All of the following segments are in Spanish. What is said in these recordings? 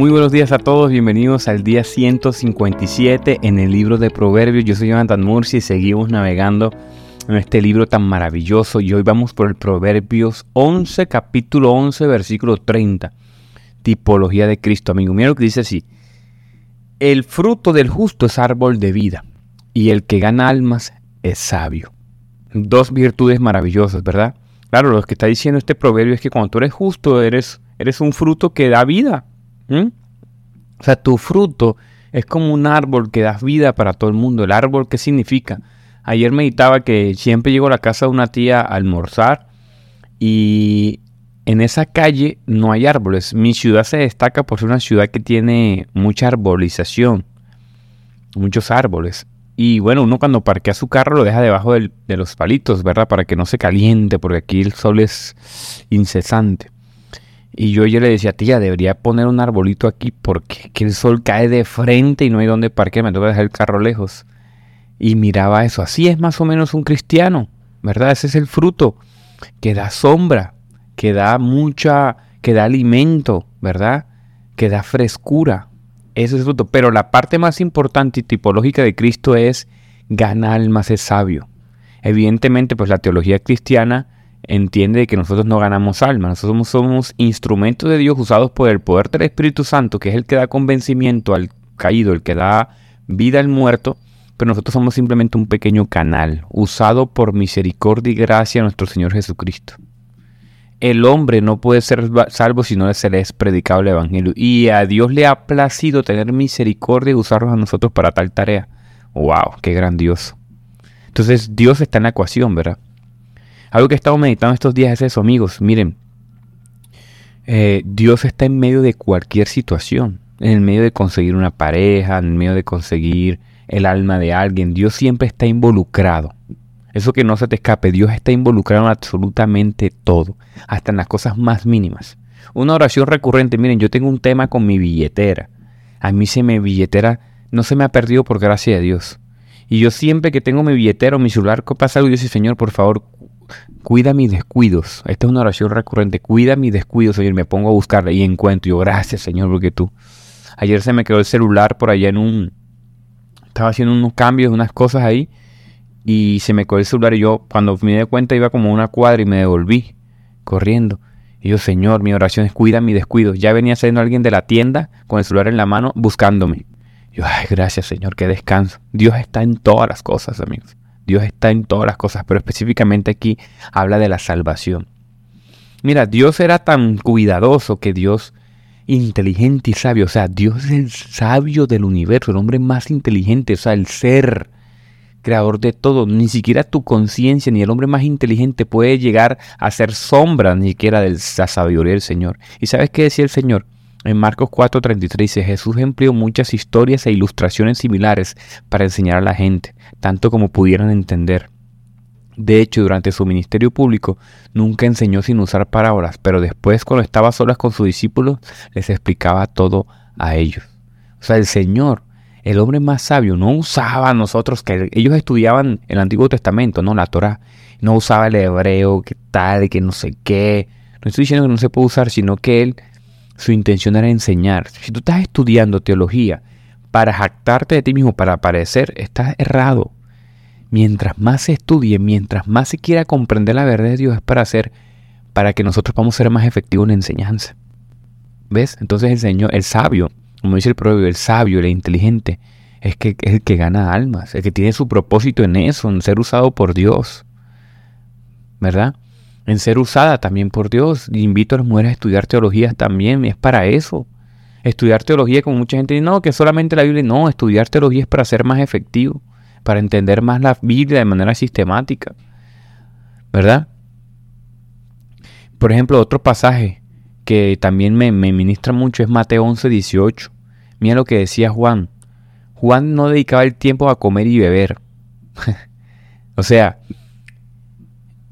Muy buenos días a todos, bienvenidos al día 157 en el libro de Proverbios. Yo soy Jonathan Murci y seguimos navegando en este libro tan maravilloso y hoy vamos por el Proverbios 11, capítulo 11, versículo 30. Tipología de Cristo, amigo. Mira lo que dice así. El fruto del justo es árbol de vida y el que gana almas es sabio. Dos virtudes maravillosas, ¿verdad? Claro, lo que está diciendo este proverbio es que cuando tú eres justo, eres, eres un fruto que da vida. O sea, tu fruto es como un árbol que da vida para todo el mundo. ¿El árbol qué significa? Ayer meditaba que siempre llego a la casa de una tía a almorzar y en esa calle no hay árboles. Mi ciudad se destaca por ser una ciudad que tiene mucha arbolización, muchos árboles. Y bueno, uno cuando parquea su carro lo deja debajo de los palitos, ¿verdad? Para que no se caliente, porque aquí el sol es incesante. Y yo le decía, tía, debería poner un arbolito aquí porque el sol cae de frente y no hay donde parquear, me que dejar el carro lejos. Y miraba eso, así es más o menos un cristiano, ¿verdad? Ese es el fruto, que da sombra, que da mucha, que da alimento, ¿verdad? Que da frescura. Ese es el fruto. Pero la parte más importante y tipológica de Cristo es ganar almas es sabio. Evidentemente, pues la teología cristiana entiende que nosotros no ganamos almas, nosotros somos, instrumentos de Dios usados por el poder del Espíritu Santo, que es el que da convencimiento al caído, el que da vida al muerto, pero nosotros somos simplemente un pequeño canal usado por misericordia y gracia a nuestro Señor Jesucristo. El hombre no puede ser salvo si no se le es predicado el Evangelio. Y a Dios le ha placido tener misericordia y usarnos a nosotros para tal tarea. ¡Wow! ¡Qué grandioso! Entonces Dios está en la ecuación, ¿verdad? Algo que he estado meditando estos días es eso, amigos. Miren, eh, Dios está en medio de cualquier situación. En el medio de conseguir una pareja, en el medio de conseguir el alma de alguien. Dios siempre está involucrado. Eso que no se te escape, Dios está involucrado en absolutamente todo, hasta en las cosas más mínimas. Una oración recurrente, miren, yo tengo un tema con mi billetera. A mí se me billetera no se me ha perdido por gracia de Dios. Y yo siempre que tengo mi billetera o mi celular pasa algo, yo digo, Señor, por favor, cuida mis descuidos. Esta es una oración recurrente. Cuida mis descuidos, Señor. Me pongo a buscarla y encuentro. yo, gracias, Señor, porque tú. Ayer se me quedó el celular por allá en un. Estaba haciendo unos cambios, unas cosas ahí. Y se me quedó el celular. Y yo, cuando me di cuenta, iba como una cuadra y me devolví corriendo. Y yo, Señor, mi oración es cuida mis descuidos. Ya venía saliendo alguien de la tienda con el celular en la mano buscándome. Yo, ay, gracias, Señor, qué descanso. Dios está en todas las cosas, amigos. Dios está en todas las cosas, pero específicamente aquí habla de la salvación. Mira, Dios era tan cuidadoso que Dios inteligente y sabio, o sea, Dios es el sabio del universo, el hombre más inteligente, o sea, el ser creador de todo. Ni siquiera tu conciencia ni el hombre más inteligente puede llegar a ser sombra ni siquiera de la sabiduría del Señor. ¿Y sabes qué decía el Señor? En Marcos 4:33 dice, Jesús empleó muchas historias e ilustraciones similares para enseñar a la gente, tanto como pudieran entender. De hecho, durante su ministerio público nunca enseñó sin usar parábolas, pero después cuando estaba solas con sus discípulos les explicaba todo a ellos. O sea, el Señor, el hombre más sabio, no usaba a nosotros, que ellos estudiaban el Antiguo Testamento, no la Torah, no usaba el hebreo, que tal, que no sé qué. No estoy diciendo que no se puede usar, sino que él su intención era enseñar. Si tú estás estudiando teología para jactarte de ti mismo, para aparecer, estás errado. Mientras más se estudie, mientras más se quiera comprender la verdad de Dios, es para hacer, para que nosotros podamos ser más efectivos en la enseñanza. ¿Ves? Entonces el Señor, el sabio, como dice el proverbio, el sabio, el inteligente, es, que, es el que gana almas, el que tiene su propósito en eso, en ser usado por Dios. ¿Verdad? En ser usada también por Dios. invito a las mujeres a estudiar teología también, es para eso. Estudiar teología, como mucha gente dice, no, que solamente la Biblia, no, estudiar teología es para ser más efectivo, para entender más la Biblia de manera sistemática. ¿Verdad? Por ejemplo, otro pasaje que también me, me ministra mucho es Mateo 11, 18. Mira lo que decía Juan. Juan no dedicaba el tiempo a comer y beber. o sea,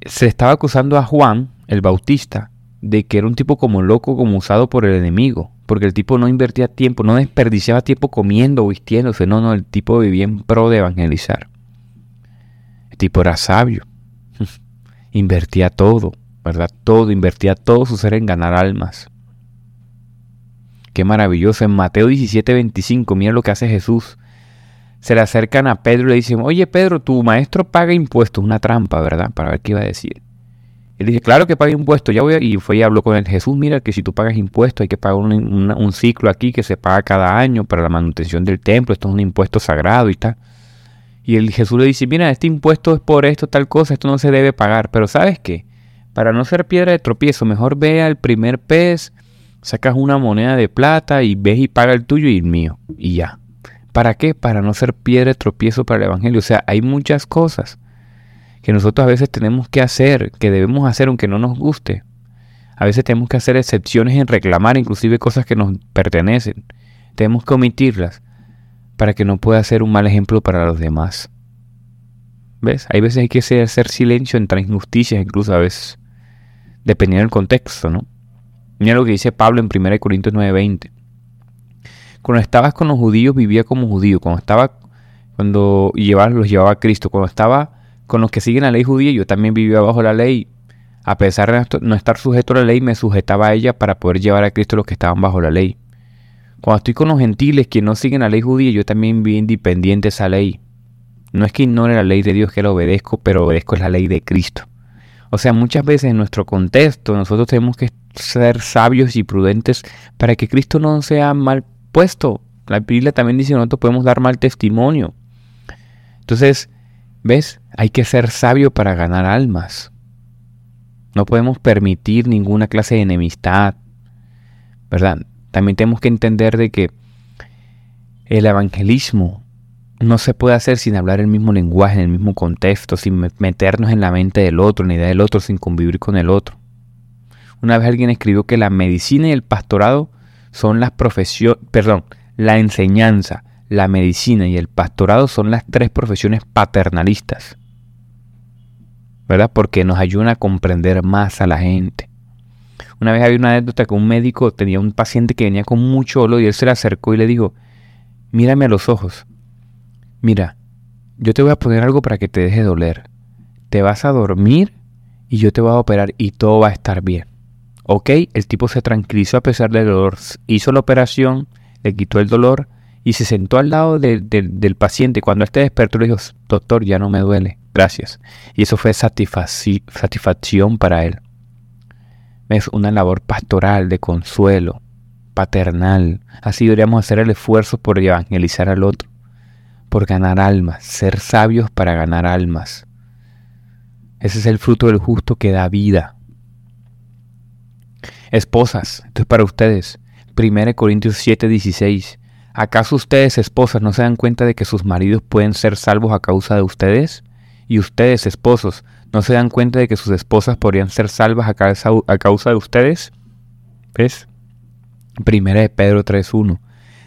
se estaba acusando a Juan, el Bautista, de que era un tipo como loco, como usado por el enemigo, porque el tipo no invertía tiempo, no desperdiciaba tiempo comiendo o vistiéndose, no, no, el tipo vivía en pro de evangelizar. El tipo era sabio, invertía todo, ¿verdad? Todo, invertía todo su ser en ganar almas. Qué maravilloso. En Mateo 17, 25, mira lo que hace Jesús. Se le acercan a Pedro y le dicen, oye Pedro, tu maestro paga impuestos. Una trampa, ¿verdad? Para ver qué iba a decir. Él dice, claro que paga impuestos. Ya voy y fue y habló con él. Jesús, mira que si tú pagas impuestos hay que pagar un, un, ciclo aquí que se paga cada año para la manutención del templo. Esto es un impuesto sagrado y tal. Y el Jesús le dice, mira, este impuesto es por esto, tal cosa, esto no se debe pagar. Pero ¿sabes qué? Para no ser piedra de tropiezo, mejor ve al primer pez, sacas una moneda de plata y ves y paga el tuyo y el mío. Y ya. ¿Para qué? Para no ser piedra de tropiezo para el Evangelio. O sea, hay muchas cosas que nosotros a veces tenemos que hacer, que debemos hacer aunque no nos guste. A veces tenemos que hacer excepciones en reclamar inclusive cosas que nos pertenecen. Tenemos que omitirlas para que no pueda ser un mal ejemplo para los demás. ¿Ves? Hay veces hay que hacer silencio entre injusticias, incluso a veces, dependiendo del contexto, ¿no? Mira lo que dice Pablo en 1 Corintios 9:20. Cuando estabas con los judíos vivía como judío, cuando estaba cuando llevaba, los llevaba a Cristo, cuando estaba con los que siguen la ley judía, yo también vivía bajo la ley. A pesar de no estar sujeto a la ley, me sujetaba a ella para poder llevar a Cristo los que estaban bajo la ley. Cuando estoy con los gentiles que no siguen la ley judía, yo también vi independiente esa ley. No es que ignore la ley de Dios, que la obedezco, pero obedezco la ley de Cristo. O sea, muchas veces en nuestro contexto nosotros tenemos que ser sabios y prudentes para que Cristo no sea mal puesto. La Biblia también dice que nosotros podemos dar mal testimonio. Entonces, ¿ves? Hay que ser sabio para ganar almas. No podemos permitir ninguna clase de enemistad, ¿verdad? También tenemos que entender de que el evangelismo no se puede hacer sin hablar el mismo lenguaje, en el mismo contexto, sin meternos en la mente del otro, en la idea del otro, sin convivir con el otro. Una vez alguien escribió que la medicina y el pastorado son las profesiones, perdón, la enseñanza, la medicina y el pastorado son las tres profesiones paternalistas. ¿verdad? Porque nos ayuda a comprender más a la gente. Una vez había una anécdota que un médico tenía un paciente que venía con mucho dolor y él se le acercó y le dijo, mírame a los ojos, mira, yo te voy a poner algo para que te deje doler. Te vas a dormir y yo te voy a operar y todo va a estar bien. Ok, el tipo se tranquilizó a pesar del dolor, hizo la operación, le quitó el dolor y se sentó al lado del paciente. Cuando este despertó le dijo, doctor, ya no me duele gracias. Y eso fue satisfacción para él. Es una labor pastoral, de consuelo, paternal. Así deberíamos hacer el esfuerzo por evangelizar al otro, por ganar almas, ser sabios para ganar almas. Ese es el fruto del justo que da vida. Esposas, esto es para ustedes. 1 Corintios 7, 16. ¿Acaso ustedes, esposas, no se dan cuenta de que sus maridos pueden ser salvos a causa de ustedes? Y ustedes, esposos, ¿no se dan cuenta de que sus esposas podrían ser salvas a causa, de ustedes? ¿Ves? Primera de Pedro 3.1.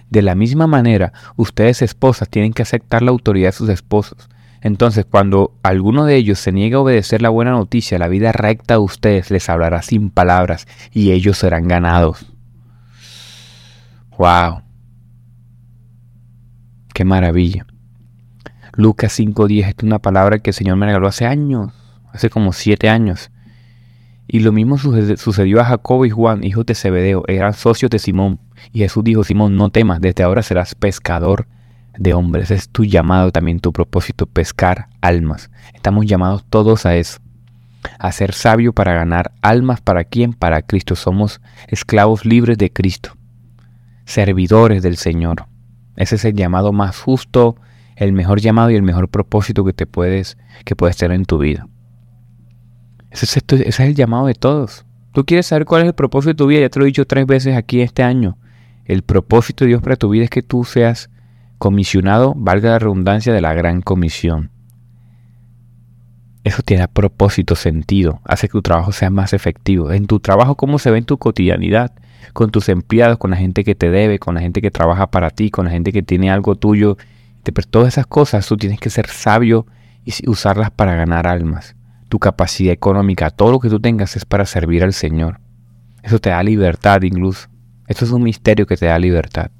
De la misma manera, ustedes esposas tienen que aceptar la autoridad de sus esposos. Entonces, cuando alguno de ellos se niegue a obedecer la buena noticia, la vida recta de ustedes les hablará sin palabras y ellos serán ganados. ¡Wow! ¡Qué maravilla! Lucas 5.10 es una palabra que el Señor me regaló hace años, hace como siete años. Y lo mismo sucedió a Jacobo y Juan, hijos de Zebedeo, eran socios de Simón. Y Jesús dijo, Simón, no temas, desde ahora serás pescador de hombres. Es tu llamado también, tu propósito, pescar almas. Estamos llamados todos a eso. A ser sabio para ganar almas. ¿Para quién? Para Cristo. Somos esclavos libres de Cristo. Servidores del Señor. Ese es el llamado más justo, el mejor llamado y el mejor propósito que te puedes, que puedes tener en tu vida. Ese es, ese es el llamado de todos. Tú quieres saber cuál es el propósito de tu vida, ya te lo he dicho tres veces aquí este año. El propósito de Dios para tu vida es que tú seas comisionado, valga la redundancia, de la gran comisión. Eso tiene propósito, sentido, hace que tu trabajo sea más efectivo. En tu trabajo, ¿cómo se ve en tu cotidianidad? Con tus empleados, con la gente que te debe, con la gente que trabaja para ti, con la gente que tiene algo tuyo pero todas esas cosas tú tienes que ser sabio y usarlas para ganar almas. Tu capacidad económica, todo lo que tú tengas es para servir al Señor. Eso te da libertad incluso. Esto es un misterio que te da libertad.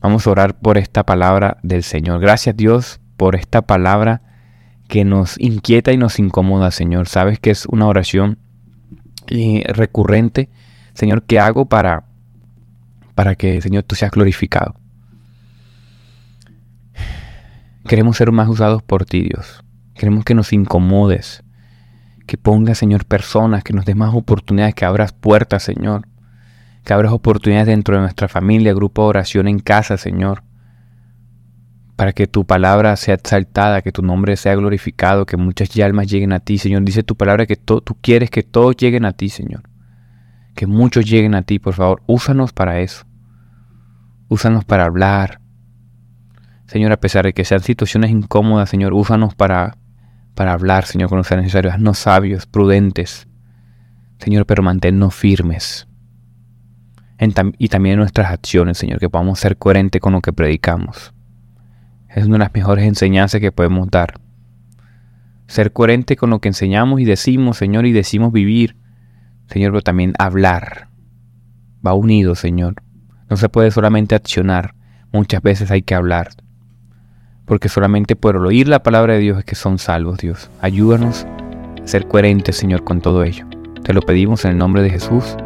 Vamos a orar por esta palabra del Señor. Gracias Dios por esta palabra que nos inquieta y nos incomoda, Señor. Sabes que es una oración eh, recurrente, Señor, que hago para para que, Señor, tú seas glorificado. Queremos ser más usados por ti, Dios. Queremos que nos incomodes, que pongas, Señor, personas, que nos des más oportunidades, que abras puertas, Señor. Que abras oportunidades dentro de nuestra familia, grupo de oración en casa, Señor. Para que tu palabra sea exaltada, que tu nombre sea glorificado, que muchas almas lleguen a ti, Señor. Dice tu palabra que tú quieres que todos lleguen a ti, Señor. Que muchos lleguen a ti, por favor. Úsanos para eso. Úsanos para hablar, Señor, a pesar de que sean situaciones incómodas, Señor, úsanos para, para hablar, Señor, cuando sea necesario. Haznos sabios, prudentes. Señor, pero manténnos firmes. Y también en nuestras acciones, Señor, que podamos ser coherentes con lo que predicamos. Es una de las mejores enseñanzas que podemos dar. Ser coherente con lo que enseñamos y decimos, Señor, y decimos vivir. Señor, pero también hablar. Va unido, Señor. No se puede solamente accionar. Muchas veces hay que hablar porque solamente por oír la palabra de Dios es que son salvos, Dios. Ayúdanos a ser coherentes, Señor, con todo ello. Te lo pedimos en el nombre de Jesús.